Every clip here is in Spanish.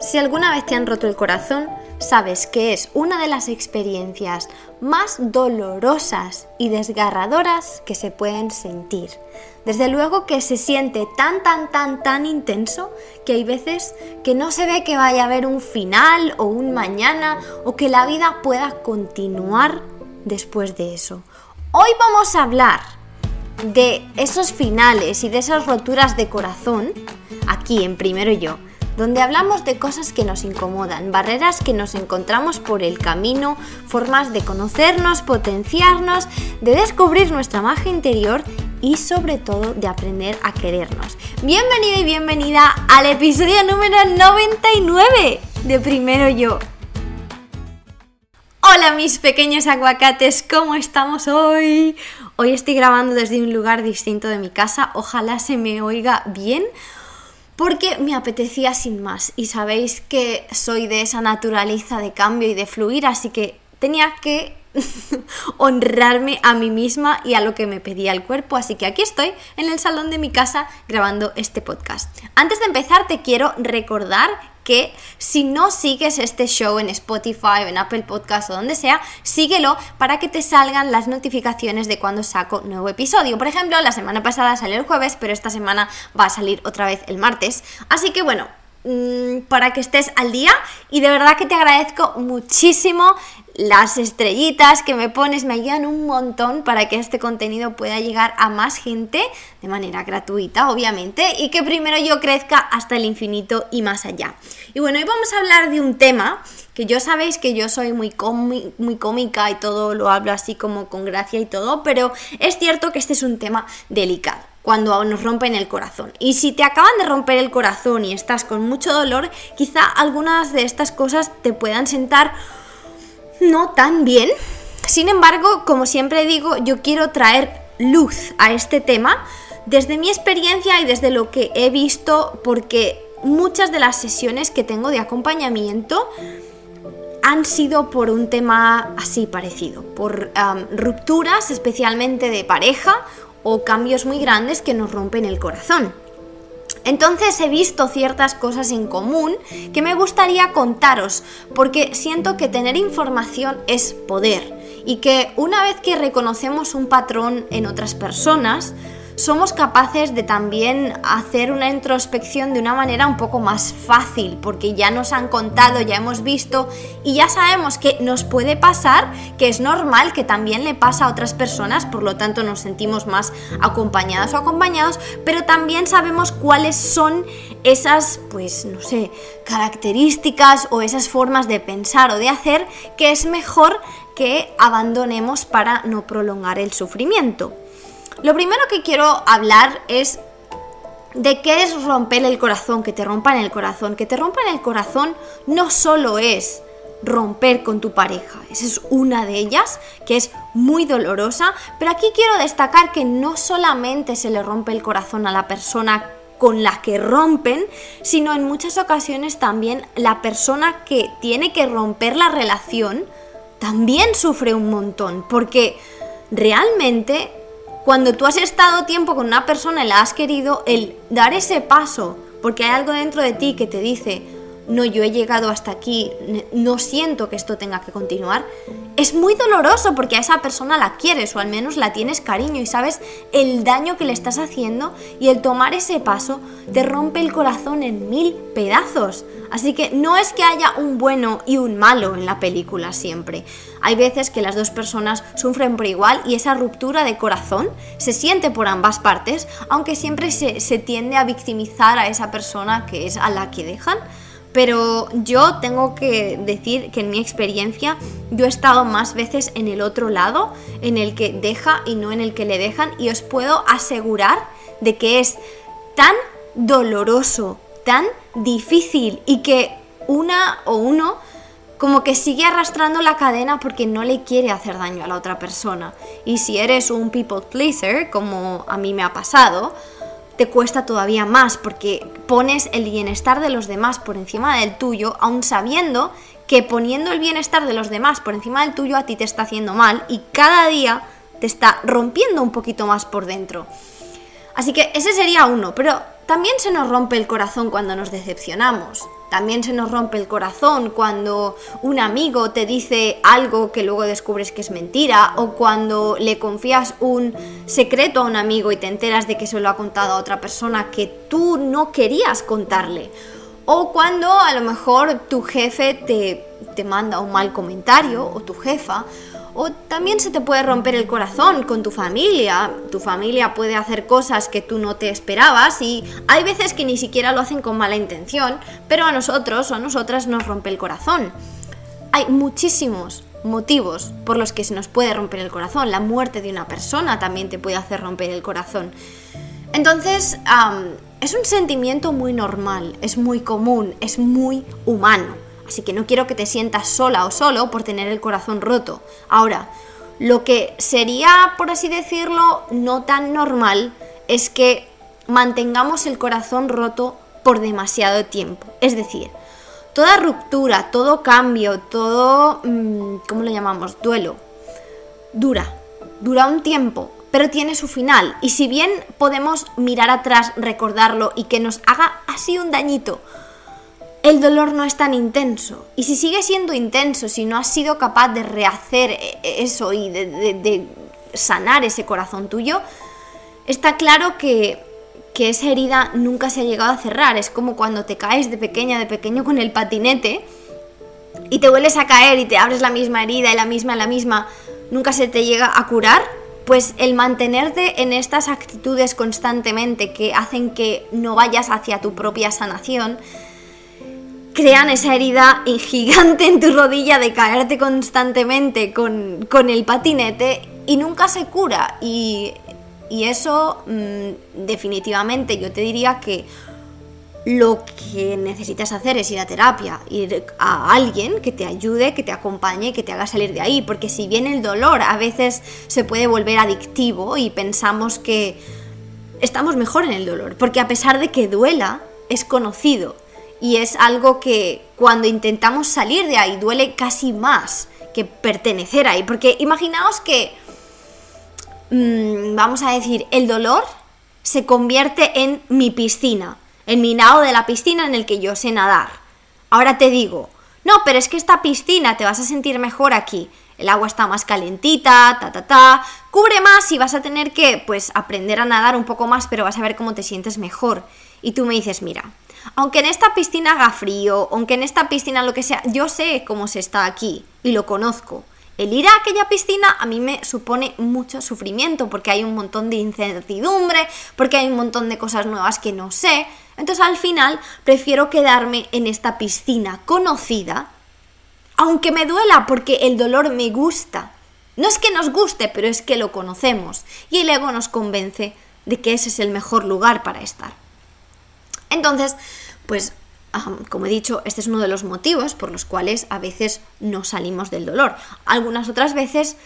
Si alguna vez te han roto el corazón, sabes que es una de las experiencias más dolorosas y desgarradoras que se pueden sentir. Desde luego que se siente tan, tan, tan, tan intenso que hay veces que no se ve que vaya a haber un final o un mañana o que la vida pueda continuar después de eso. Hoy vamos a hablar de esos finales y de esas roturas de corazón aquí en Primero Yo donde hablamos de cosas que nos incomodan, barreras que nos encontramos por el camino, formas de conocernos, potenciarnos, de descubrir nuestra magia interior y sobre todo de aprender a querernos. Bienvenida y bienvenida al episodio número 99 de Primero Yo. Hola mis pequeños aguacates, ¿cómo estamos hoy? Hoy estoy grabando desde un lugar distinto de mi casa, ojalá se me oiga bien porque me apetecía sin más y sabéis que soy de esa naturaleza de cambio y de fluir, así que tenía que honrarme a mí misma y a lo que me pedía el cuerpo, así que aquí estoy en el salón de mi casa grabando este podcast. Antes de empezar te quiero recordar que si no sigues este show en Spotify o en Apple Podcast o donde sea, síguelo para que te salgan las notificaciones de cuando saco nuevo episodio. Por ejemplo, la semana pasada salió el jueves, pero esta semana va a salir otra vez el martes. Así que bueno, para que estés al día. Y de verdad que te agradezco muchísimo las estrellitas que me pones. Me ayudan un montón para que este contenido pueda llegar a más gente de manera gratuita, obviamente, y que primero yo crezca hasta el infinito y más allá. Y bueno, hoy vamos a hablar de un tema que yo sabéis que yo soy muy, muy cómica y todo lo hablo así como con gracia y todo, pero es cierto que este es un tema delicado cuando nos rompen el corazón. Y si te acaban de romper el corazón y estás con mucho dolor, quizá algunas de estas cosas te puedan sentar no tan bien. Sin embargo, como siempre digo, yo quiero traer luz a este tema desde mi experiencia y desde lo que he visto, porque muchas de las sesiones que tengo de acompañamiento han sido por un tema así parecido, por rupturas especialmente de pareja o cambios muy grandes que nos rompen el corazón. Entonces he visto ciertas cosas en común que me gustaría contaros, porque siento que tener información es poder y que una vez que reconocemos un patrón en otras personas, somos capaces de también hacer una introspección de una manera un poco más fácil, porque ya nos han contado, ya hemos visto y ya sabemos que nos puede pasar, que es normal que también le pasa a otras personas, por lo tanto nos sentimos más acompañadas o acompañados, pero también sabemos cuáles son esas, pues no sé, características o esas formas de pensar o de hacer que es mejor que abandonemos para no prolongar el sufrimiento. Lo primero que quiero hablar es de qué es romper el corazón, que te rompan el corazón. Que te rompan el corazón no solo es romper con tu pareja, esa es una de ellas, que es muy dolorosa, pero aquí quiero destacar que no solamente se le rompe el corazón a la persona con la que rompen, sino en muchas ocasiones también la persona que tiene que romper la relación también sufre un montón, porque realmente cuando tú has estado tiempo con una persona y la has querido, el dar ese paso, porque hay algo dentro de ti que te dice, no, yo he llegado hasta aquí, no siento que esto tenga que continuar, es muy doloroso porque a esa persona la quieres o al menos la tienes cariño y sabes el daño que le estás haciendo y el tomar ese paso te rompe el corazón en mil pedazos. Así que no es que haya un bueno y un malo en la película siempre. Hay veces que las dos personas sufren por igual y esa ruptura de corazón se siente por ambas partes, aunque siempre se, tiende a victimizar a esa persona que es a la que dejan. Pero yo tengo que decir que en mi experiencia yo he estado más veces en el otro lado, en el que deja y no en el que le dejan, y os puedo asegurar de que es tan doloroso, tan difícil y que una o uno como que sigue arrastrando la cadena porque no le quiere hacer daño a la otra persona. Y si eres un people pleaser, como a mí me ha pasado, te cuesta todavía más porque pones el bienestar de los demás por encima del tuyo, aun sabiendo que poniendo el bienestar de los demás por encima del tuyo a ti te está haciendo mal y cada día te está rompiendo un poquito más por dentro. Así que ese sería uno, pero también se nos rompe el corazón cuando nos decepcionamos. También se nos rompe el corazón cuando un amigo te dice algo que luego descubres que es mentira o cuando le confías un secreto a un amigo y te enteras de que se lo ha contado a otra persona que tú no querías contarle. O cuando a lo mejor tu jefe te, te manda un mal comentario o tu jefa o también se te puede romper el corazón con tu familia. Tu familia puede hacer cosas que tú no te esperabas y hay veces que ni siquiera lo hacen con mala intención, pero a nosotros o a nosotras nos rompe el corazón. Hay muchísimos motivos por los que se nos puede romper el corazón. La muerte de una persona también te puede hacer romper el corazón. Entonces, es un sentimiento muy normal, es muy común, es muy humano. Así que no quiero que te sientas sola o solo por tener el corazón roto. Ahora, lo que sería, por así decirlo, no tan normal es que mantengamos el corazón roto por demasiado tiempo. Es decir, toda ruptura, todo cambio, todo, mm, ¿cómo lo llamamos? Duelo, dura, dura un tiempo, pero tiene su final. Y si bien podemos mirar atrás, recordarlo y que nos haga así un dañito, el dolor no es tan intenso. Y si sigue siendo intenso, si no has sido capaz de rehacer e-, e-, eso y de, sanar ese corazón tuyo, está claro que, que, esa herida nunca se ha llegado a cerrar. Es como cuando te caes de pequeña, de pequeño con el patinete y te vuelves a caer y te abres la misma herida y la misma, la misma, nunca se te llega a curar. Pues el mantenerte en estas actitudes constantemente que hacen que no vayas hacia tu propia sanación, crean esa herida gigante en tu rodilla de caerte constantemente con, el patinete y nunca se cura. Y, eso mm, definitivamente yo te diría que lo que necesitas hacer es ir a terapia, ir a alguien que te ayude, que te acompañe, que te haga salir de ahí, porque si bien el dolor a veces se puede volver adictivo y pensamos que estamos mejor en el dolor, porque a pesar de que duela, es conocido y es algo que cuando intentamos salir de ahí duele casi más que pertenecer ahí. Porque imaginaos que, mm, vamos a decir, el dolor se convierte en mi piscina, en mi nado de la piscina en el que yo sé nadar. Ahora te digo, no, pero es que esta piscina te vas a sentir mejor aquí. El agua está más calentita, ta ta ta, cubre más y vas a tener que pues aprender a nadar un poco más, pero vas a ver cómo te sientes mejor. Y tú me dices, mira, aunque en esta piscina haga frío, aunque en esta piscina lo que sea, yo sé cómo se está aquí y lo conozco. El ir a aquella piscina a mí me supone mucho sufrimiento porque hay un montón de incertidumbre, porque hay un montón de cosas nuevas que no sé. Entonces al final prefiero quedarme en esta piscina conocida, aunque me duela porque el dolor me gusta. No es que nos guste, pero es que lo conocemos y el ego nos convence de que ese es el mejor lugar para estar. Entonces, pues como he dicho, este es uno de los motivos por los cuales a veces no salimos del dolor. Algunas otras veces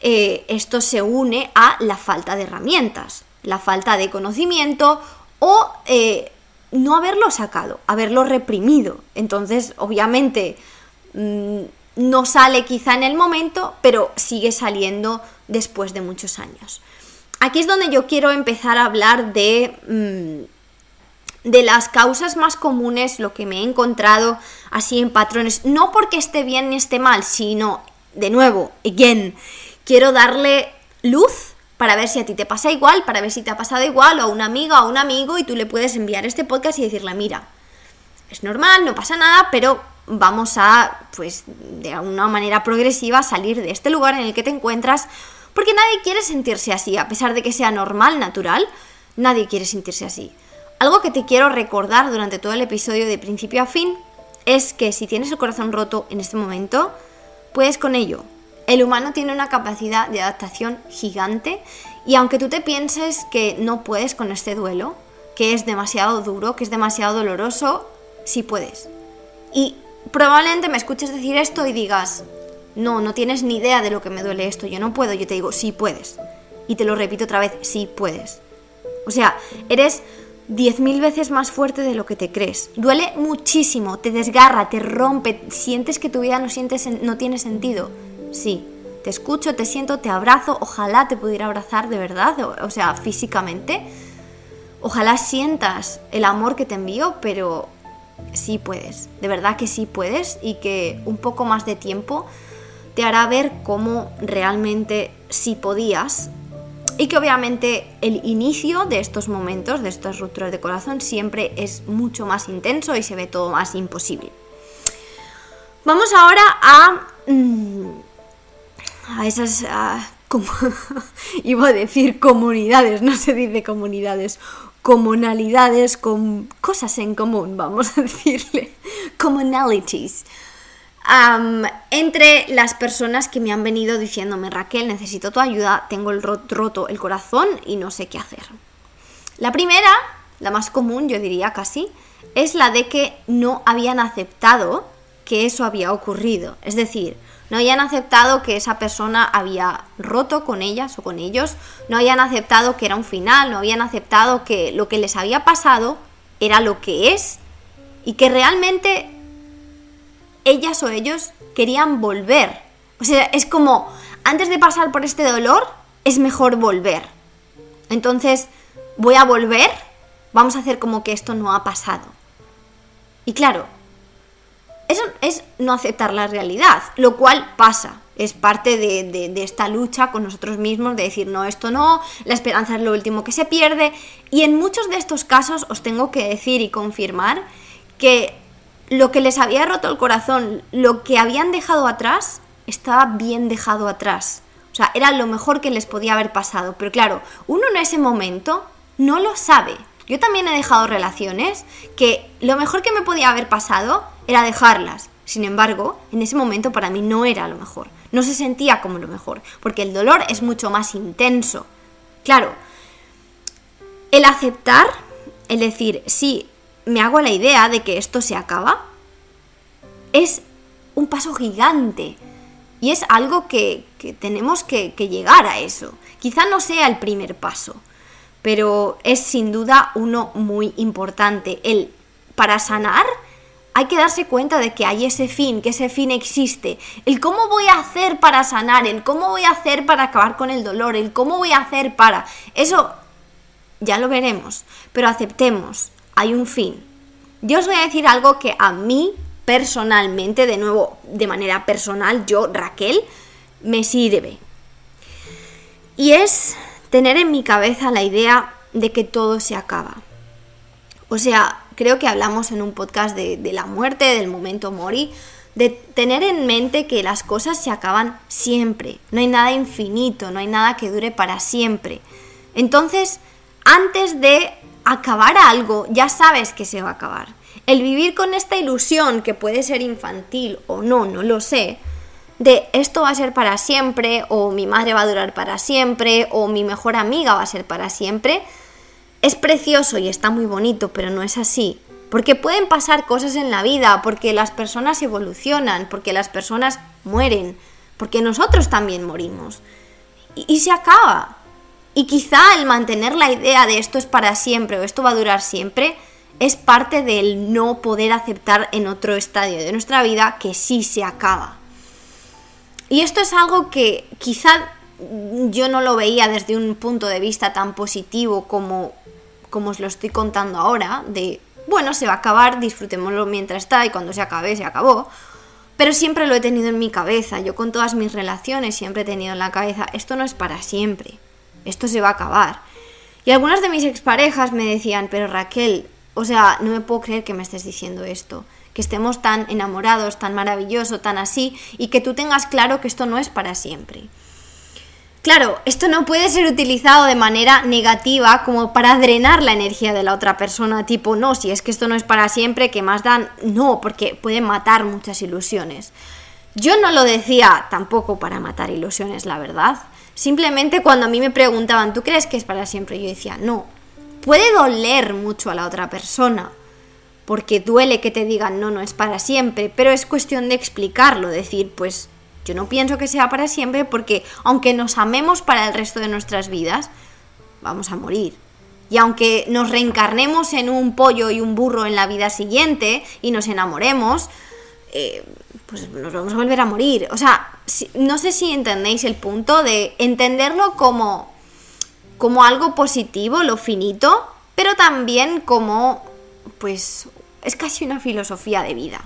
eh, esto se une a la falta de herramientas, la falta de conocimiento o eh, no haberlo sacado, haberlo reprimido. Entonces, obviamente, mm, no sale quizá en el momento, pero sigue saliendo después de muchos años. Aquí es donde yo quiero empezar a hablar de... Mm, de las causas más comunes, lo que me he encontrado así en patrones, no porque esté bien ni esté mal, sino, de nuevo, again, quiero darle luz para ver si a ti te pasa igual, para ver si te ha pasado igual, o a una amiga o a un amigo, y tú le puedes enviar este podcast y decirle, mira, es normal, no pasa nada, pero vamos a, pues, de una manera progresiva salir de este lugar en el que te encuentras, porque nadie quiere sentirse así, a pesar de que sea normal, natural, nadie quiere sentirse así. Algo que te quiero recordar durante todo el episodio de principio a fin es que si tienes el corazón roto en este momento, puedes con ello. El humano tiene una capacidad de adaptación gigante y aunque tú te pienses que no puedes con este duelo, que es demasiado duro, que es demasiado doloroso, sí puedes. Y probablemente me escuches decir esto y digas, no, no tienes ni idea de lo que me duele esto, yo no puedo, yo te digo, sí puedes. Y te lo repito otra vez, sí puedes. O sea, eres 10.000 veces más fuerte de lo que te crees. Duele muchísimo, te desgarra, te rompe, sientes que tu vida no, sientes, no tiene sentido. Sí, te escucho, te siento, te abrazo, ojalá te pudiera abrazar de verdad, o, sea, físicamente. Ojalá sientas el amor que te envío, pero sí puedes, de verdad que sí puedes y que un poco más de tiempo te hará ver cómo realmente sí podías y que obviamente el inicio de estos momentos, de estas rupturas de corazón, siempre es mucho más intenso y se ve todo más imposible. Vamos ahora a, mm, a esas, como, iba a decir comunidades, no se dice comunidades, comunalidades con cosas en común, vamos a decirle, commonalities entre las personas que me han venido diciéndome, Raquel, necesito tu ayuda, tengo el roto el corazón y no sé qué hacer. La primera, la más común, yo diría casi, es la de que no habían aceptado que eso había ocurrido. Es decir, no habían aceptado que esa persona había roto con ellas o con ellos, no habían aceptado que era un final, no habían aceptado que lo que les había pasado era lo que es y que realmente ellas o ellos querían volver. O sea, es como, antes de pasar por este dolor, es mejor volver. Entonces, voy a volver, vamos a hacer como que esto no ha pasado. Y claro, eso es no aceptar la realidad, lo cual pasa. Es parte de, de, esta lucha con nosotros mismos, de decir, no, esto no, la esperanza es lo último que se pierde. Y en muchos de estos casos os tengo que decir y confirmar que lo que les había roto el corazón, lo que habían dejado atrás, estaba bien dejado atrás. O sea, era lo mejor que les podía haber pasado. Pero claro, uno en ese momento no lo sabe. Yo también he dejado relaciones que lo mejor que me podía haber pasado era dejarlas. Sin embargo, en ese momento para mí no era lo mejor. No se sentía como lo mejor, porque el dolor es mucho más intenso. Claro, el aceptar, el decir, sí, me hago la idea de que esto se acaba, es un paso gigante. Y es algo que, tenemos que, que llegar a eso. Quizá no sea el primer paso, pero es sin duda uno muy importante. El para sanar hay que darse cuenta de que hay ese fin, que ese fin existe. El cómo voy a hacer para sanar, el cómo voy a hacer para acabar con el dolor, el cómo voy a hacer para... Eso ya lo veremos, pero aceptemos hay un fin. Yo os voy a decir algo que a mí personalmente, de nuevo, de manera personal, yo, Raquel, me sirve. Y es tener en mi cabeza la idea de que todo se acaba. O sea, creo que hablamos en un podcast de, de, la muerte, del momento mori, de tener en mente que las cosas se acaban siempre. No hay nada infinito, no hay nada que dure para siempre. Entonces, antes de acabar algo, ya sabes que se va a acabar. El vivir con esta ilusión, que puede ser infantil o no, no lo sé, de esto va a ser para siempre, o mi madre va a durar para siempre, o mi mejor amiga va a ser para siempre, es precioso y está muy bonito, pero no es así. Porque pueden pasar cosas en la vida, porque las personas evolucionan, porque las personas mueren, porque nosotros también morimos. Y, se acaba. Y quizá el mantener la idea de esto es para siempre o esto va a durar siempre es parte del no poder aceptar en otro estadio de nuestra vida que sí se acaba. Y esto es algo que quizá yo no lo veía desde un punto de vista tan positivo como, como os lo estoy contando ahora, de, bueno, se va a acabar, disfrutémoslo mientras está y cuando se acabe, se acabó. Pero siempre lo he tenido en mi cabeza, yo con todas mis relaciones siempre he tenido en la cabeza, esto no es para siempre esto se va a acabar. Y algunas de mis exparejas me decían, pero Raquel, o sea, no me puedo creer que me estés diciendo esto, que estemos tan enamorados, tan maravilloso, tan así, y que tú tengas claro que esto no es para siempre. Claro, esto no puede ser utilizado de manera negativa como para drenar la energía de la otra persona, tipo, no, si es que esto no es para siempre, que más dan, no, porque puede matar muchas ilusiones. Yo no lo decía tampoco para matar ilusiones, la verdad. Simplemente cuando a mí me preguntaban, ¿tú crees que es para siempre? Yo decía, no. Puede doler mucho a la otra persona, porque duele que te digan, no, no es para siempre, pero es cuestión de explicarlo, decir, pues yo no pienso que sea para siempre porque aunque nos amemos para el resto de nuestras vidas, vamos a morir. Y aunque nos reencarnemos en un pollo y un burro en la vida siguiente y nos enamoremos, eh, pues nos vamos a volver a morir. O sea, no sé si entendéis el punto de entenderlo como, como algo positivo, lo finito, pero también como, pues, es casi una filosofía de vida.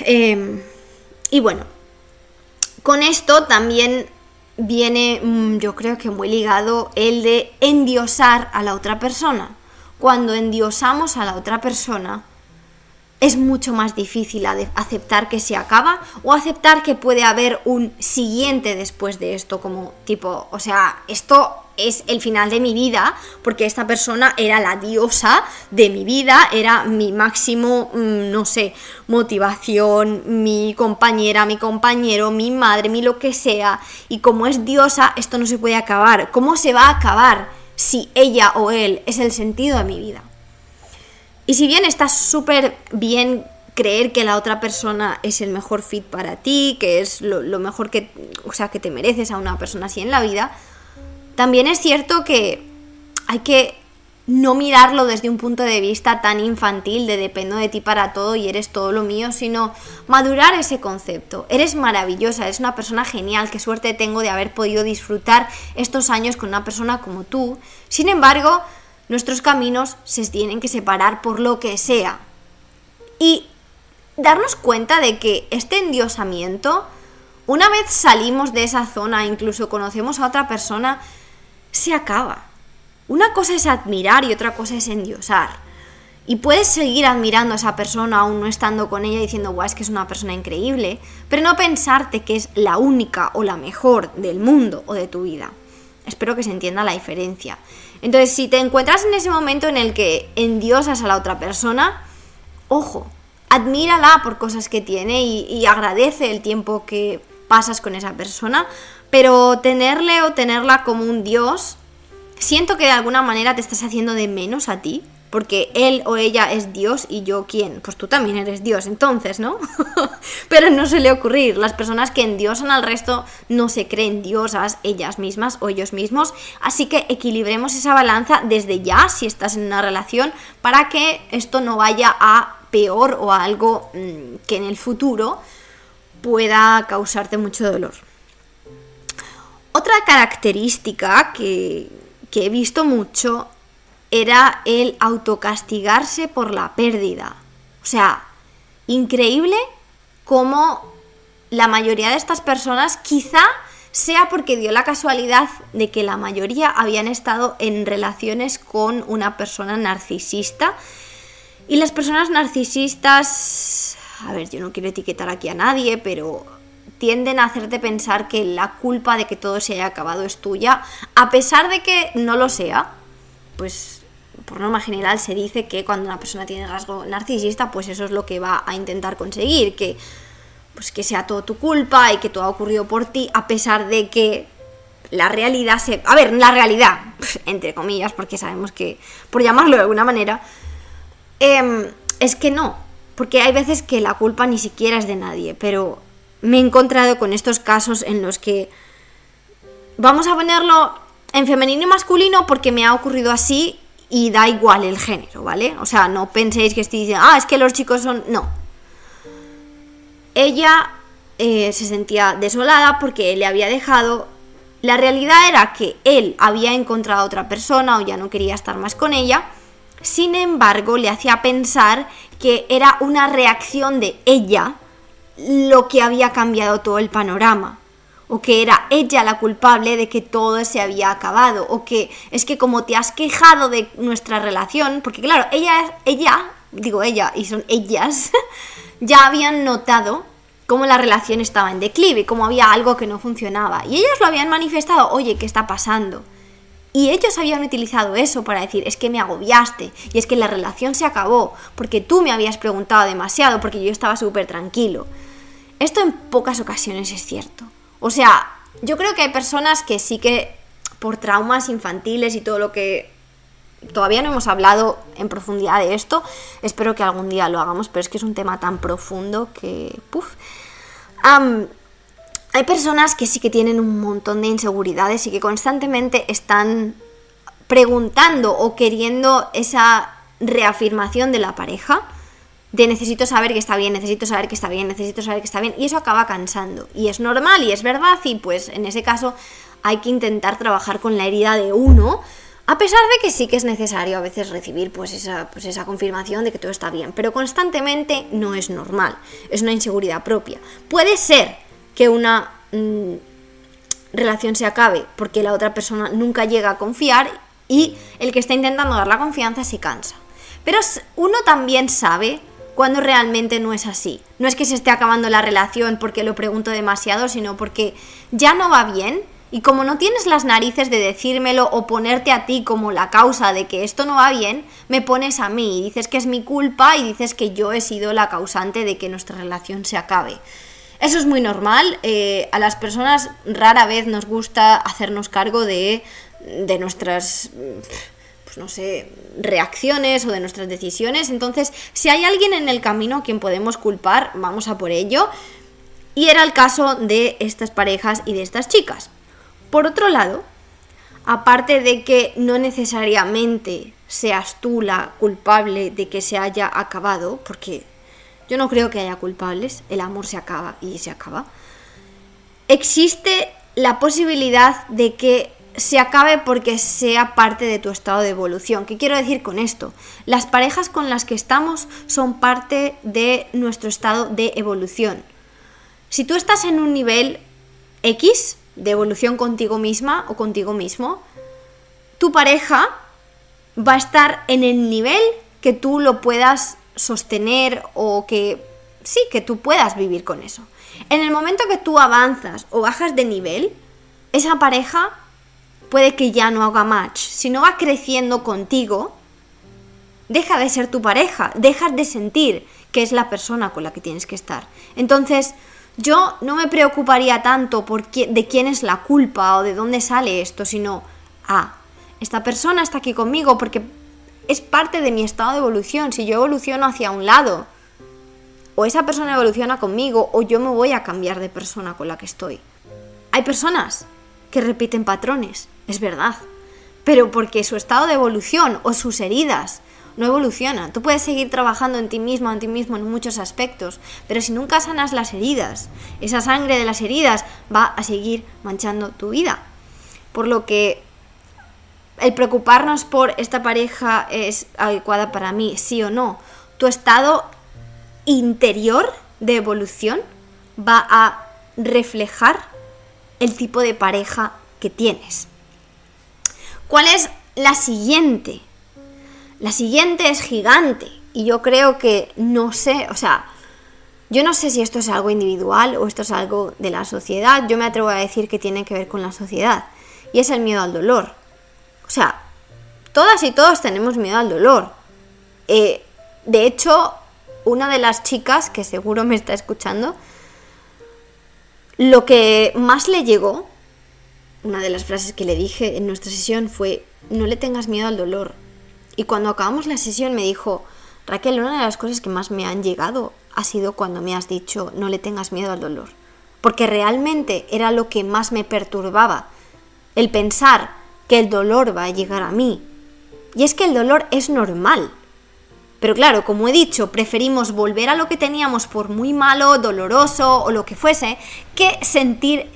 Em, y bueno, con esto también viene, mm, yo creo que muy ligado, el de endiosar a la otra persona. Cuando endiosamos a la otra persona, es mucho más difícil aceptar que se acaba o aceptar que puede haber un siguiente después de esto, como tipo, o sea, esto es el final de mi vida, porque esta persona era la diosa de mi vida, era mi máximo, mm, no sé, motivación, mi compañera, mi compañero, mi madre, mi lo que sea, y como es diosa, esto no se puede acabar. ¿Cómo se va a acabar si ella o él es el sentido de mi vida? Y si bien está súper bien creer que la otra persona es el mejor fit para ti, que es lo, mejor que, o sea, que te mereces a una persona así en la vida, también es cierto que hay que no mirarlo desde un punto de vista tan infantil de dependo de ti para todo y eres todo lo mío, sino madurar ese concepto. Eres maravillosa, eres una persona genial, qué suerte tengo de haber podido disfrutar estos años con una persona como tú. Sin embargo, nuestros caminos se tienen que separar por lo que sea. Y darnos cuenta de que este endiosamiento, una vez salimos de esa zona, incluso conocemos a otra persona, se acaba. Una cosa es admirar y otra cosa es endiosar. Y puedes seguir admirando a esa persona aún no estando con ella diciendo, guau, es que es una persona increíble, pero no pensarte que es la única o la mejor del mundo o de tu vida. Espero que se entienda la diferencia. Entonces, si te encuentras en ese momento en el que endiosas a la otra persona, ojo, admírala por cosas que tiene y, y agradece el tiempo que pasas con esa persona, pero tenerle o tenerla como un dios, siento que de alguna manera te estás haciendo de menos a ti, porque él o ella es Dios y yo quién. Pues tú también eres Dios, entonces, ¿no? Pero no suele ocurrir. Las personas que endiosan al resto no se creen diosas ellas mismas o ellos mismos. Así que equilibremos esa balanza desde ya, si estás en una relación, para que esto no vaya a peor o a algo mm, que en el futuro pueda causarte mucho dolor. Otra característica que, he visto mucho era el autocastigarse por la pérdida. O sea, increíble cómo la mayoría de estas personas quizá sea porque dio la casualidad de que la mayoría habían estado en relaciones con una persona narcisista. Y las personas narcisistas, a ver, yo no quiero etiquetar aquí a nadie, pero tienden a hacerte pensar que la culpa de que todo se haya acabado es tuya, a pesar de que no lo sea, pues por norma general se dice que cuando una persona tiene rasgo narcisista, pues eso es lo que va a intentar conseguir, que pues que sea todo tu culpa y que todo ha ocurrido por ti, a pesar de que la realidad se... A ver, la realidad, entre comillas, porque sabemos que, por llamarlo de alguna manera, em, es que no, porque hay veces que la culpa ni siquiera es de nadie, pero me he encontrado con estos casos en los que vamos a ponerlo en femenino y masculino porque me ha ocurrido así y da igual el género, ¿vale? O sea, no penséis que estoy diciendo, ah, es que los chicos son... No. Ella eh, se sentía desolada porque le había dejado... La realidad era que él había encontrado a otra persona o ya no quería estar más con ella. Sin embargo, le hacía pensar que era una reacción de ella lo que había cambiado todo el panorama o que era ella la culpable de que todo se había acabado, o que es que como te has quejado de nuestra relación, porque claro, ella, ella, digo ella, y son ellas, ya habían notado cómo la relación estaba en declive, cómo había algo que no funcionaba, y ellas lo habían manifestado, oye, ¿qué está pasando? Y ellos habían utilizado eso para decir, es que me agobiaste, y es que la relación se acabó, porque tú me habías preguntado demasiado, porque yo estaba súper tranquilo. Esto en pocas ocasiones es cierto. O sea, yo creo que hay personas que sí que por traumas infantiles y todo lo que todavía no hemos hablado en profundidad de esto, espero que algún día lo hagamos, pero es que es un tema tan profundo que... Puf. hay personas que sí que tienen un montón de inseguridades y que constantemente están preguntando o queriendo esa reafirmación de la pareja de necesito saber que está bien, necesito saber que está bien, necesito saber que está bien, y eso acaba cansando. Y es normal y es verdad, y pues en ese caso hay que intentar trabajar con la herida de uno A pesar de que sí que es necesario a veces recibir pues esa, pues esa confirmación de que todo está bien, pero constantemente no es normal, es una inseguridad propia. Puede ser que una mm, relación se acabe porque la otra persona nunca llega a confiar y el que está intentando dar la confianza se cansa. Pero uno también sabe cuando realmente no es así. No es que se esté acabando la relación porque lo pregunto demasiado, sino porque ya no va bien y como no tienes las narices de decírmelo o ponerte a ti como la causa de que esto no va bien, me pones a mí y dices que es mi culpa y dices que yo he sido la causante de que nuestra relación se acabe. Eso es muy normal, eh, a las personas rara vez nos gusta hacernos cargo de, de nuestras pues no sé, reacciones o de nuestras decisiones. Entonces, si hay alguien en el camino a quien podemos culpar, vamos a por ello. Y era el caso de estas parejas y de estas chicas. Por otro lado, aparte de que no necesariamente seas tú la culpable de que se haya acabado, porque yo no creo que haya culpables, el amor se acaba y se acaba, existe la posibilidad de que se acabe porque sea parte de tu estado de evolución. ¿Qué quiero decir con esto? Las parejas con las que estamos son parte de nuestro estado de evolución. Si tú estás en un nivel X, de evolución contigo misma o contigo mismo, tu pareja va a estar en el nivel que tú lo puedas sostener o que sí, que tú puedas vivir con eso. En el momento que tú avanzas o bajas de nivel, esa pareja puede que ya no haga match. Si no va creciendo contigo, deja de ser tu pareja, dejas de sentir que es la persona con la que tienes que estar. Entonces, yo no me preocuparía tanto por de quién es la culpa o de dónde sale esto, sino, ah, esta persona está aquí conmigo porque es parte de mi estado de evolución. Si yo evoluciono hacia un lado, o esa persona evoluciona conmigo, o yo me voy a cambiar de persona con la que estoy. Hay personas que repiten patrones, es verdad, pero porque su estado de evolución o sus heridas no evoluciona. Tú puedes seguir trabajando en ti mismo, en ti mismo en muchos aspectos, pero si nunca sanas las heridas, esa sangre de las heridas va a seguir manchando tu vida. Por lo que el preocuparnos por esta pareja es adecuada para mí, sí o no. Tu estado interior de evolución va a reflejar el tipo de pareja que tienes. ¿Cuál es la siguiente? La siguiente es gigante y yo creo que no sé, o sea, yo no sé si esto es algo individual o esto es algo de la sociedad, yo me atrevo a decir que tiene que ver con la sociedad y es el miedo al dolor. O sea, todas y todos tenemos miedo al dolor. Eh, de hecho, una de las chicas que seguro me está escuchando, lo que más le llegó, una de las frases que le dije en nuestra sesión fue, no le tengas miedo al dolor, y cuando acabamos la sesión me dijo, Raquel, una de las cosas que más me han llegado ha sido cuando me has dicho no le tengas miedo al dolor. Porque realmente era lo que más me perturbaba, el pensar que el dolor va a llegar a mí. Y es que el dolor es normal. Pero claro, como he dicho, preferimos volver a lo que teníamos por muy malo, doloroso o lo que fuese, que sentir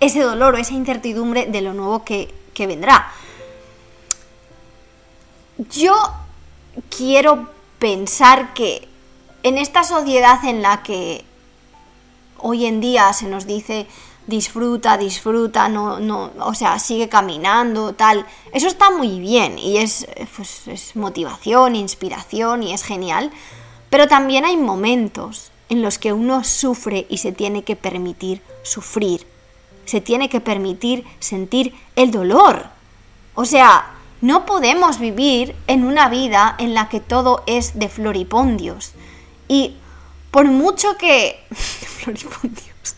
ese dolor o esa incertidumbre de lo nuevo que, que vendrá. Yo quiero pensar que en esta sociedad en la que hoy en día se nos dice disfruta, disfruta, no, no, o sea, sigue caminando, tal. Eso está muy bien y es, pues, es motivación, inspiración y es genial. Pero también hay momentos en los que uno sufre y se tiene que permitir sufrir. Se tiene que permitir sentir el dolor. O sea, no podemos vivir en una vida en la que todo es de floripondios. Y por mucho que... floripondios.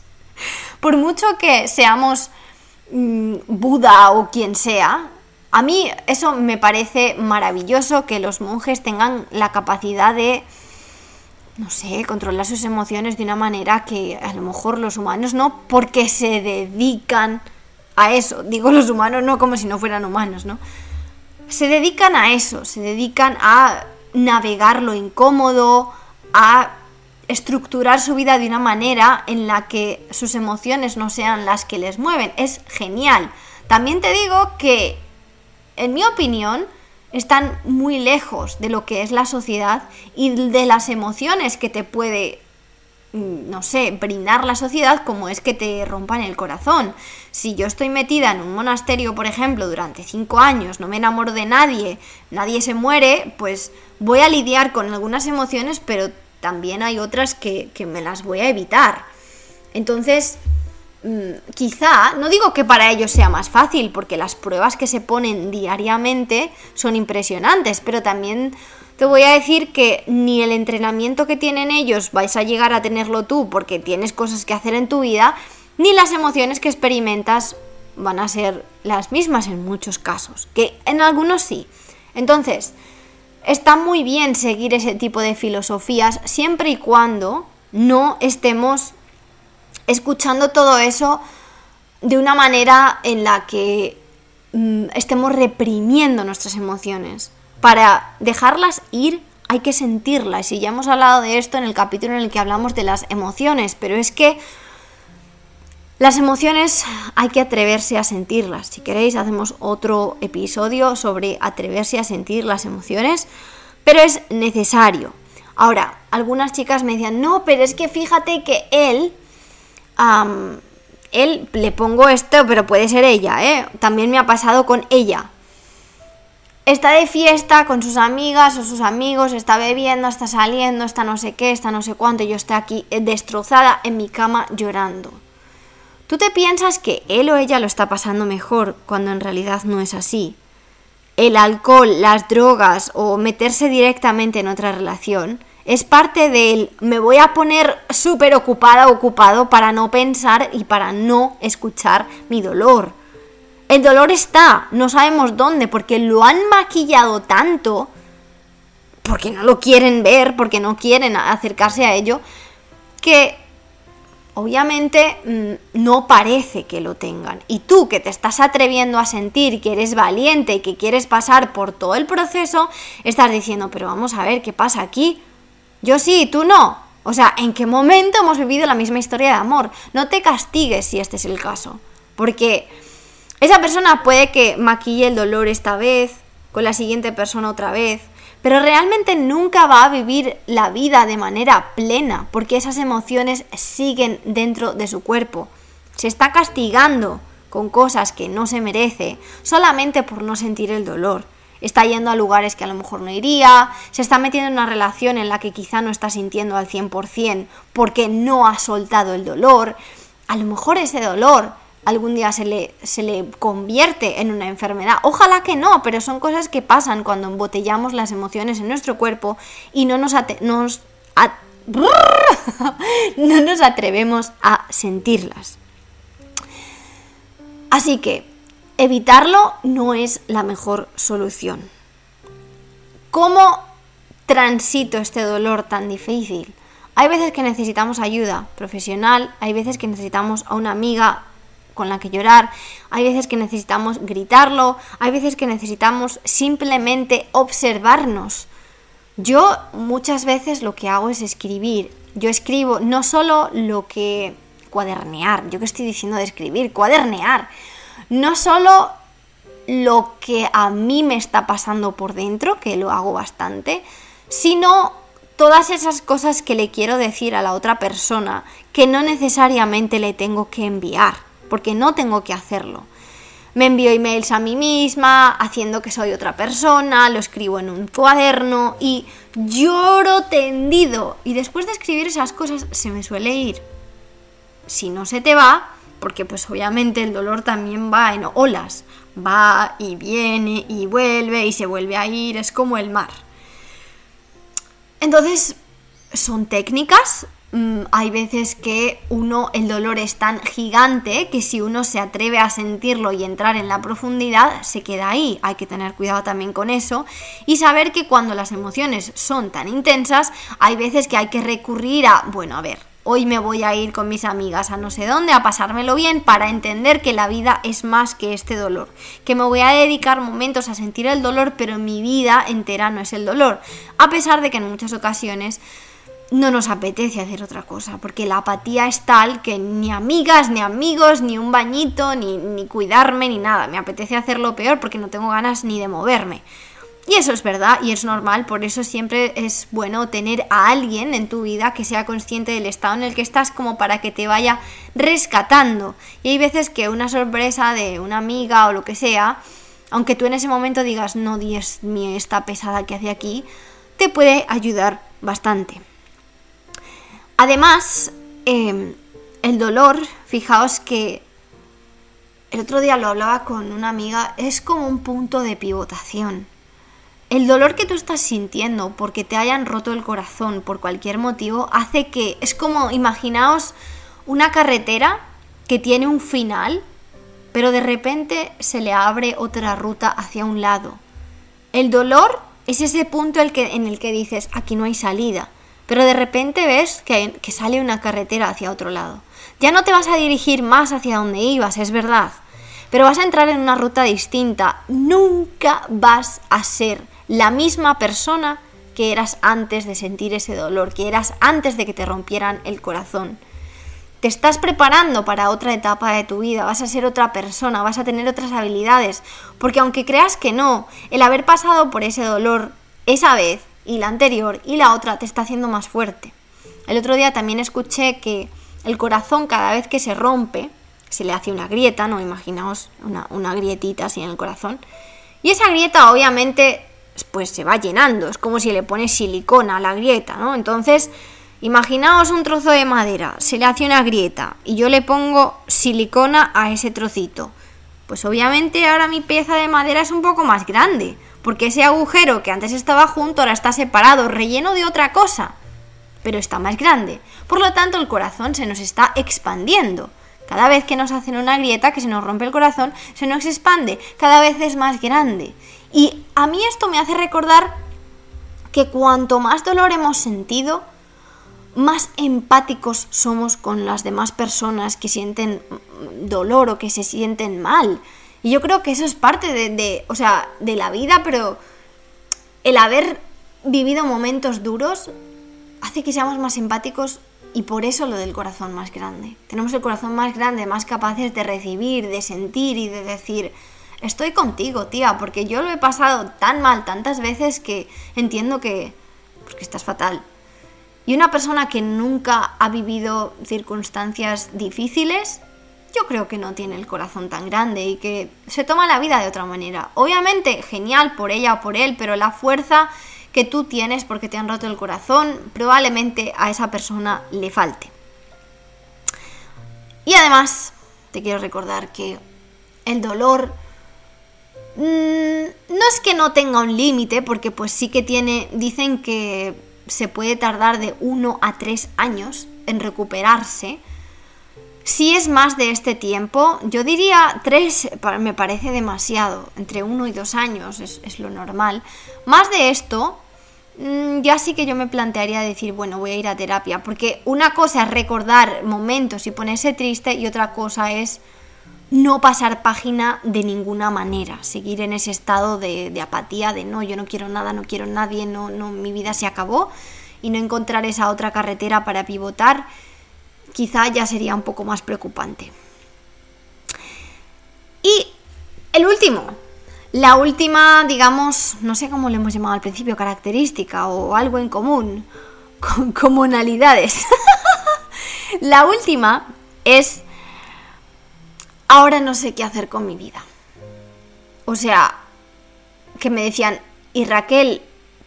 Por mucho que seamos mm, Buda o quien sea, a mí eso me parece maravilloso que los monjes tengan la capacidad de, no sé, controlar sus emociones de una manera que a lo mejor los humanos no, porque se dedican a eso. Digo los humanos no como si no fueran humanos, ¿no? se dedican a eso, se dedican a navegar lo incómodo, a estructurar su vida de una manera en la que sus emociones no sean las que les mueven. Es genial. También te digo que en mi opinión, están muy lejos de lo que es la sociedad y de las emociones que te puede mm, no sé, brindar la sociedad como es que te rompan el corazón. Si yo estoy metida en un monasterio, por ejemplo, durante cinco años, no me enamoro de nadie, nadie se muere, pues voy a lidiar con algunas emociones, pero también hay otras que, que me las voy a evitar. Entonces, quizá, no digo que para ellos sea más fácil, porque las pruebas que se ponen diariamente son impresionantes, pero también te voy a decir que ni el entrenamiento que tienen ellos vais a llegar a tenerlo tú porque tienes cosas que hacer en tu vida, ni las emociones que experimentas van a ser las mismas en muchos casos, que en algunos sí. Entonces, está muy bien seguir ese tipo de filosofías siempre y cuando no estemos escuchando todo eso de una manera en la que mm, estemos reprimiendo nuestras emociones. Para dejarlas ir hay que sentirlas. Y ya hemos hablado de esto en el capítulo en el que hablamos de las emociones, pero es que las emociones hay que atreverse a sentirlas. Si queréis, hacemos otro episodio sobre atreverse a sentir las emociones, pero es necesario. Ahora, algunas chicas me decían, no, pero es que fíjate que él él le pongo esto, pero puede ser ella, ¿eh? También me ha pasado con ella. Está de fiesta con sus amigas o sus amigos, está bebiendo, está saliendo, está no sé qué, está no sé cuánto, y yo estoy aquí eh, destrozada en mi cama llorando. Tú te piensas que él o ella lo está pasando mejor cuando en realidad no es así. El alcohol, las drogas o meterse directamente en otra relación es parte del me voy a poner súper ocupada, ocupado para no pensar y para no escuchar mi dolor. El dolor está, no sabemos dónde, porque lo han maquillado tanto, porque no lo quieren ver, porque no quieren acercarse a ello, que obviamente mm, no parece que lo tengan. Y tú que te estás atreviendo a sentir que eres valiente y que quieres pasar por todo el proceso, estás diciendo, pero vamos a ver qué pasa aquí. Yo sí, tú no. O sea, ¿en qué momento hemos vivido la misma historia de amor? No te castigues si este es el caso. Porque esa persona puede que maquille el dolor esta vez, con la siguiente persona otra vez, pero realmente nunca va a vivir la vida de manera plena, porque esas emociones siguen dentro de su cuerpo. Se está castigando con cosas que no se merece, solamente por no sentir el dolor está yendo a lugares que a lo mejor no iría, se está metiendo en una relación en la que quizá no está sintiendo al 100% porque no ha soltado el dolor. A lo mejor ese dolor algún día se le, se le convierte en una enfermedad. Ojalá que no, pero son cosas que pasan cuando embotellamos las emociones en nuestro cuerpo y no nos, nos no nos atrevemos a sentirlas. Así que Evitarlo no es la mejor solución. ¿Cómo transito este dolor tan difícil? Hay veces que necesitamos ayuda profesional, hay veces que necesitamos a una amiga con la que llorar, hay veces que necesitamos gritarlo, hay veces que necesitamos simplemente observarnos. Yo muchas veces lo que hago es escribir. Yo escribo no solo lo que cuadernear, yo que estoy diciendo de escribir, cuadernear no solo lo que a mí me está pasando por dentro, que lo hago bastante, sino todas esas cosas que le quiero decir a la otra persona, que no necesariamente le tengo que enviar, porque no tengo que hacerlo. Me envío emails a mí misma, haciendo que soy otra persona, lo escribo en un cuaderno y lloro tendido. Y después de escribir esas cosas se me suele ir. Si no se te va, porque pues obviamente el dolor también va en olas, va y viene y vuelve y se vuelve a ir, es como el mar. Entonces, son técnicas, mm, hay veces que uno, el dolor es tan gigante que si uno se atreve a sentirlo y entrar en la profundidad, se queda ahí. Hay que tener cuidado también con eso y saber que cuando las emociones son tan intensas, hay veces que hay que recurrir a, bueno, a ver, hoy me voy a ir con mis amigas a no sé dónde a pasármelo bien para entender que la vida es más que este dolor, que me voy a dedicar momentos a sentir el dolor, pero mi vida entera no es el dolor, a pesar de que en muchas ocasiones no nos apetece hacer otra cosa, porque la apatía es tal que ni amigas, ni amigos, ni un bañito, ni, ni cuidarme, ni nada. Me apetece hacerlo peor porque no tengo ganas ni de moverme. Y eso es verdad y es normal, por eso siempre es bueno tener a alguien en tu vida que sea consciente del estado en el que estás como para que te vaya rescatando. Y hay veces que una sorpresa de una amiga o lo que sea, aunque tú en ese momento digas, no, Dios mío, esta pesada que hace aquí, te puede ayudar bastante. Además, em, el dolor, fijaos que el otro día lo hablaba con una amiga, es como un punto de pivotación. El dolor que tú estás sintiendo porque te hayan roto el corazón por cualquier motivo hace que es como imaginaos una carretera que tiene un final, pero de repente se le abre otra ruta hacia un lado. El dolor es ese punto en el que dices, aquí no hay salida, pero de repente ves que, que sale una carretera hacia otro lado. Ya no te vas a dirigir más hacia donde ibas, es verdad, pero vas a entrar en una ruta distinta. Nunca vas a ser la misma persona que eras antes de sentir ese dolor, que eras antes de que te rompieran el corazón. Te estás preparando para otra etapa de tu vida, vas a ser otra persona, vas a tener otras habilidades, porque aunque creas que no, el haber pasado por ese dolor esa vez y la anterior y la otra te está haciendo más fuerte. El otro día también escuché que el corazón cada vez que se rompe, se le hace una grieta, ¿no? Imaginaos una, una grietita así en el corazón. Y esa grieta obviamente pues se va llenando, es como si le pones silicona a la grieta, ¿no? Entonces, imaginaos un trozo de madera, se le hace una grieta y yo le pongo silicona a ese trocito. Pues obviamente ahora mi pieza de madera es un poco más grande, porque ese agujero que antes estaba junto ahora está separado, relleno de otra cosa, pero está más grande. Por lo tanto, el corazón se nos está expandiendo. Cada vez que nos hacen una grieta, que se nos rompe el corazón, se nos expande, cada vez es más grande. Y a mí esto me hace recordar que cuanto más dolor hemos sentido, más empáticos somos con las demás personas que sienten dolor o que se sienten mal. Y yo creo que eso es parte de, o sea, de la vida, pero el haber vivido momentos duros hace que seamos más empáticos y por eso lo del corazón más grande. Tenemos el corazón más grande, más capaces de recibir, de sentir y de decir, estoy contigo, tía, porque yo lo he pasado tan mal tantas veces que entiendo que, porque estás fatal. Y una persona que nunca ha vivido circunstancias difíciles, yo creo que no tiene el corazón tan grande y que se toma la vida de otra manera. Obviamente, genial por ella o por él, pero la fuerza que tú tienes porque te han roto el corazón, probablemente a esa persona le falte. Y además, te quiero recordar que el dolor no es que no tenga un límite, porque pues sí que tiene, dicen que se puede tardar de 1 a 3 años en recuperarse. Si es más de este tiempo, yo diría 3 me parece demasiado, entre 1 y 2 años es, es, lo normal. Más de esto, mm, ya sí que yo me plantearía decir, bueno, voy a ir a terapia, porque una cosa es recordar momentos y ponerse triste y otra cosa es no pasar página de ninguna manera, seguir en ese estado de, apatía, de no, yo no quiero nada, no quiero nadie, no, no, mi vida se acabó y no encontrar esa otra carretera para pivotar, quizá ya sería un poco más preocupante. Y el último, la última, digamos, no sé cómo le hemos llamado al principio, característica o algo en común, con comunalidades. la última es ahora no sé qué hacer con mi vida. O sea, que me decían, y Raquel,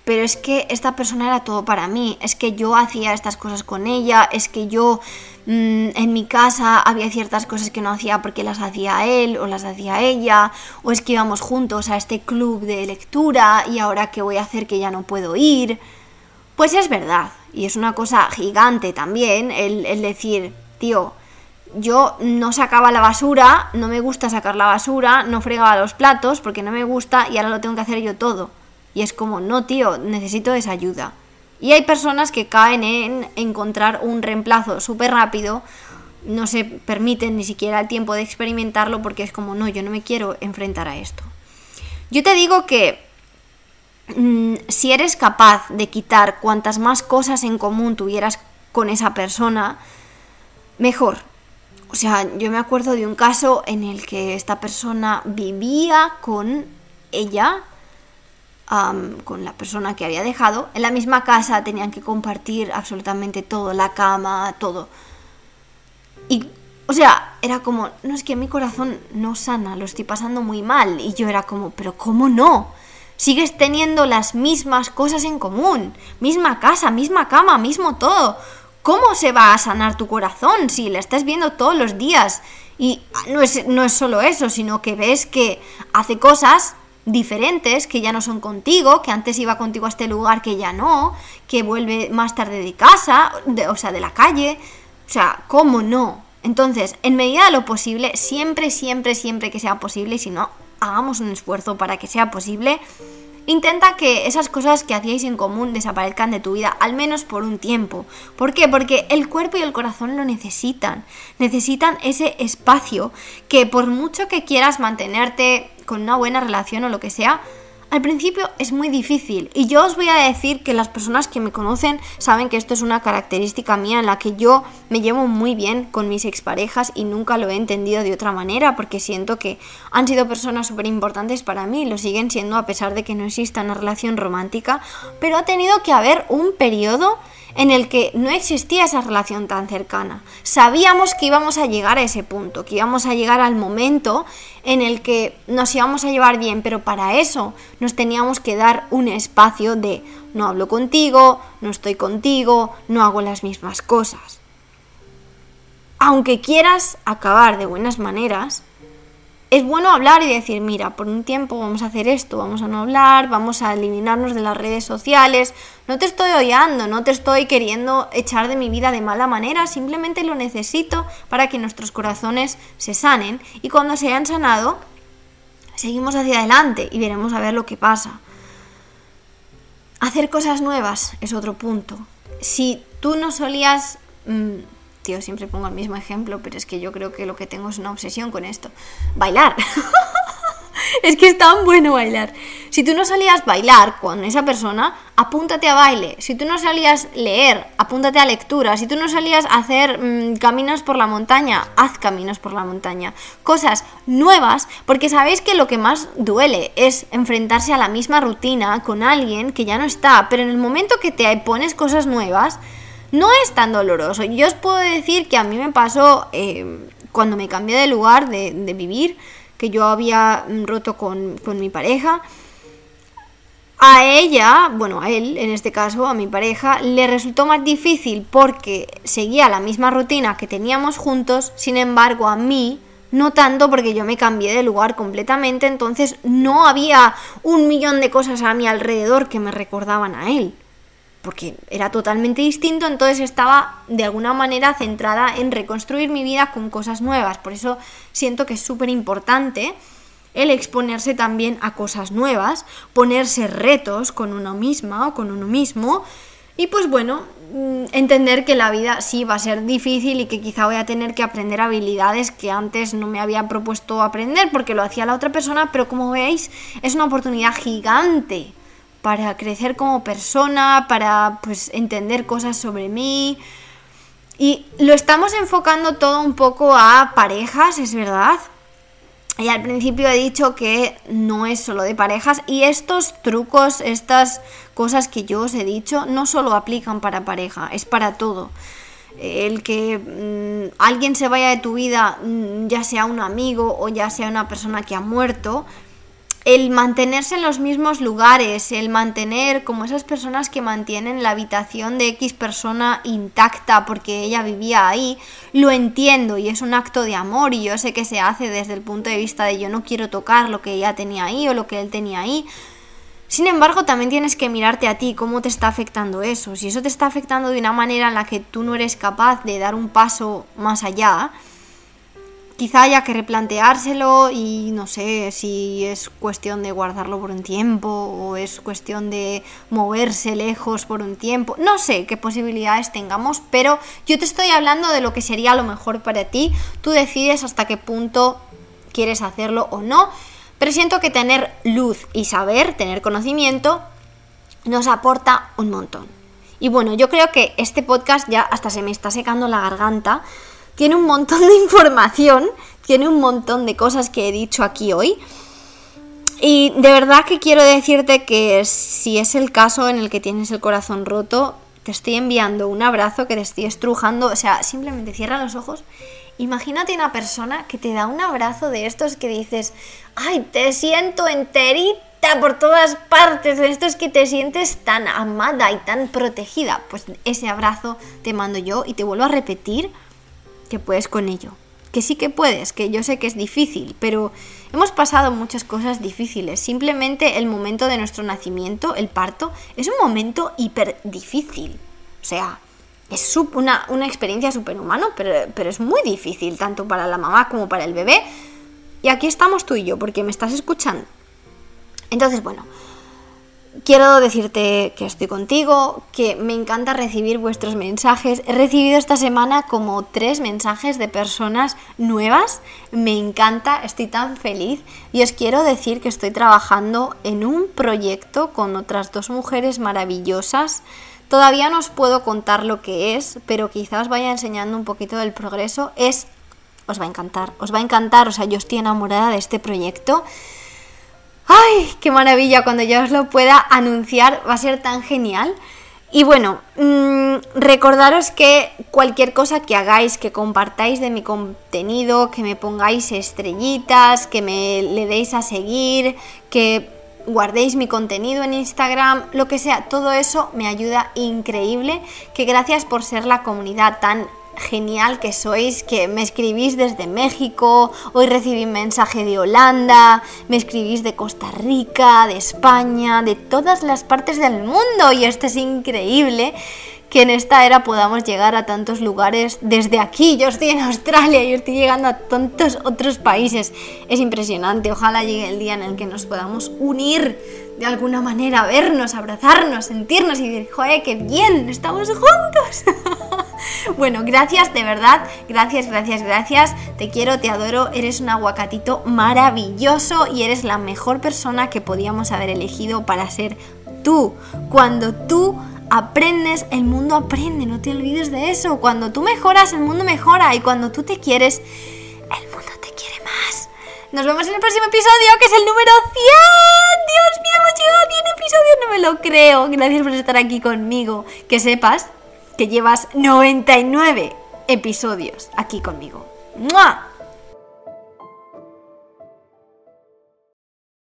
pero es que esta persona era todo para mí, es que yo hacía estas cosas con ella, es que yo mm, en mi casa había ciertas cosas que no hacía porque las hacía él o las hacía ella, o es que íbamos juntos a este club de lectura y ahora qué voy a hacer que ya no puedo ir. Pues es verdad, y es una cosa gigante también el, el decir, tío, yo no sacaba la basura, no me gusta sacar la basura, no fregaba los platos porque no me gusta y ahora lo tengo que hacer yo todo. Y es como, no, tío, necesito esa ayuda. Y hay personas que caen en encontrar un reemplazo súper rápido, no se permiten ni siquiera el tiempo de experimentarlo porque es como, no, yo no me quiero enfrentar a esto. Yo te digo que mm, si eres capaz de quitar cuantas más cosas en común tuvieras con esa persona, mejor. O sea, yo me acuerdo de un caso en el que esta persona vivía con ella, con la persona que había dejado, en la misma casa tenían que compartir absolutamente todo, la cama, todo. Y, o sea, era como, no es que mi corazón no sana, lo estoy pasando muy mal. Y yo era como, pero ¿cómo no? Sigues teniendo las mismas cosas en común, misma casa, misma cama, mismo todo. ¿Cómo se va a sanar tu corazón si la estás viendo todos los días? Y no es, no es solo eso, sino que ves que hace cosas diferentes, que ya no son contigo, que antes iba contigo a este lugar que ya no, que vuelve más tarde de casa, o sea, de la calle. O sea, ¿cómo no? Entonces, en medida de lo posible, siempre, siempre, siempre que sea posible, y si no, hagamos un esfuerzo para que sea posible, Intenta que esas cosas que hacíais en común desaparezcan de tu vida, al menos por un tiempo. ¿Por qué? Porque el cuerpo y el corazón lo necesitan. Necesitan ese espacio que por mucho que quieras mantenerte con una buena relación o lo que sea, al principio es muy difícil y yo os voy a decir que las personas que me conocen saben que esto es una característica mía en la que yo me llevo muy bien con mis exparejas y nunca lo he entendido de otra manera porque siento que han sido personas súper importantes para mí, lo siguen siendo a pesar de que no exista una relación romántica, pero ha tenido que haber un periodo en el que no existía esa relación tan cercana. Sabíamos que íbamos a llegar a ese punto, que íbamos a llegar al momento en el que nos íbamos a llevar bien, pero para eso nos teníamos que dar un espacio de no hablo contigo, no estoy contigo, no hago las mismas cosas. Aunque quieras acabar de buenas maneras, es bueno hablar y decir, mira, por un tiempo vamos a hacer esto, vamos a no hablar, vamos a eliminarnos de las redes sociales. No te estoy odiando, no te estoy queriendo echar de mi vida de mala manera, simplemente lo necesito para que nuestros corazones se sanen y cuando se hayan sanado, seguimos hacia adelante y veremos a ver lo que pasa. Hacer cosas nuevas es otro punto. Si tú no solías... Mm, tío, siempre pongo el mismo ejemplo, pero es que yo creo que lo que tengo es una obsesión con esto. Bailar. es que es tan bueno bailar. Si tú no salías bailar con esa persona, apúntate a baile. Si tú no salías leer, apúntate a lectura. Si tú no salías a hacer mm, caminos por la montaña, haz caminos por la montaña. Cosas nuevas, porque sabéis que lo que más duele es enfrentarse a la misma rutina con alguien que ya no está. Pero en el momento que te pones cosas nuevas, no es tan doloroso. Yo os puedo decir que a mí me pasó eh, cuando me cambié de lugar de, vivir, que yo había roto con, con mi pareja. A ella, bueno, a él en este caso, a mi pareja, le resultó más difícil porque seguía la misma rutina que teníamos juntos, sin embargo a mí no tanto porque yo me cambié de lugar completamente, entonces no había un millón de cosas a mi alrededor que me recordaban a él porque era totalmente distinto, entonces estaba de alguna manera centrada en reconstruir mi vida con cosas nuevas. Por eso siento que es súper importante el exponerse también a cosas nuevas, ponerse retos con uno misma o con uno mismo. Y pues bueno, mm, entender que la vida sí va a ser difícil y que quizá voy a tener que aprender habilidades que antes no me había propuesto aprender porque lo hacía la otra persona, pero como veis es una oportunidad gigante para crecer como persona, para pues entender cosas sobre mí. Y lo estamos enfocando todo un poco a parejas, es verdad. Y al principio he dicho que no es solo de parejas y estos trucos, estas cosas que yo os he dicho, no solo aplican para pareja, es para todo. El que mm, alguien se vaya de tu vida, mm, ya sea un amigo o ya sea una persona que ha muerto, el mantenerse en los mismos lugares, el mantener como esas personas que mantienen la habitación de X persona intacta porque ella vivía ahí, lo entiendo y es un acto de amor y yo sé que se hace desde el punto de vista de yo no quiero tocar lo que ella tenía ahí o lo que él tenía ahí. Sin embargo, también tienes que mirarte a ti cómo te está afectando eso. Si eso te está afectando de una manera en la que tú no eres capaz de dar un paso más allá, quizá haya que replanteárselo y no sé si es cuestión de guardarlo por un tiempo o es cuestión de moverse lejos por un tiempo. No sé qué posibilidades tengamos, pero yo te estoy hablando de lo que sería lo mejor para ti. Tú decides hasta qué punto quieres hacerlo o no. Pero siento que tener luz y saber, tener conocimiento, nos aporta un montón. Y bueno, yo creo que este podcast ya hasta se me está secando la garganta. Tiene un montón de información, tiene un montón de cosas que he dicho aquí hoy. Y de verdad que quiero decirte que si es el caso en el que tienes el corazón roto, te estoy enviando un abrazo que te estoy estrujando. O sea, simplemente cierra los ojos. Imagínate una persona que te da un abrazo de estos que dices, ay, te siento enterita por todas partes, de estos que te sientes tan amada y tan protegida. Pues ese abrazo te mando yo y te vuelvo a repetir que puedes con ello que sí que puedes, que yo sé que es difícil, pero hemos pasado muchas cosas difíciles. Simplemente el momento de nuestro nacimiento, el parto, es un momento hiper difícil. O sea, es una, una experiencia superhumana, pero, pero es muy difícil, tanto para la mamá como para el bebé. Y aquí estamos tú y yo, porque me estás escuchando. Entonces, bueno, quiero decirte que estoy contigo, que me encanta recibir vuestros mensajes. He recibido esta semana como tres mensajes de personas nuevas. Me encanta, estoy tan feliz. Y os quiero decir que estoy trabajando en un proyecto con otras dos mujeres maravillosas. Todavía no os puedo contar lo que es, pero quizás os vaya enseñando un poquito del progreso. Es, os va a encantar, os va a encantar. O sea, yo estoy enamorada de este proyecto. ¡Ay, qué maravilla! Cuando yo os lo pueda anunciar va a ser tan genial. Y bueno, mm, recordaros que cualquier cosa que hagáis, que compartáis de mi contenido, que me pongáis estrellitas, que me le deis a seguir, que guardéis mi contenido en Instagram, lo que sea, todo eso me ayuda increíble. Que gracias por ser la comunidad tan genial que sois, que me escribís desde México, hoy recibí un mensaje de Holanda, me escribís de Costa Rica, de España, de todas las partes del mundo y esto es increíble que en esta era podamos llegar a tantos lugares desde aquí. Yo estoy en Australia y estoy llegando a tantos otros países. Es impresionante. Ojalá llegue el día en el que nos podamos unir de alguna manera, vernos, abrazarnos, sentirnos y decir, joder, qué bien, estamos juntos. bueno, gracias de verdad, gracias, gracias, gracias. Te quiero, te adoro, eres un aguacatito maravilloso y eres la mejor persona que podíamos haber elegido para ser tú. Cuando tú aprendes, el mundo aprende, no te olvides de eso. Cuando tú mejoras, el mundo mejora y cuando tú te quieres, el mundo te quiere más. Nos vemos en el próximo episodio, que es el número 100. Dios mío, hemos llegado a 100 episodios, no me lo creo. Gracias por estar aquí conmigo. Que sepas que llevas 99 episodios aquí conmigo. ¡Mua!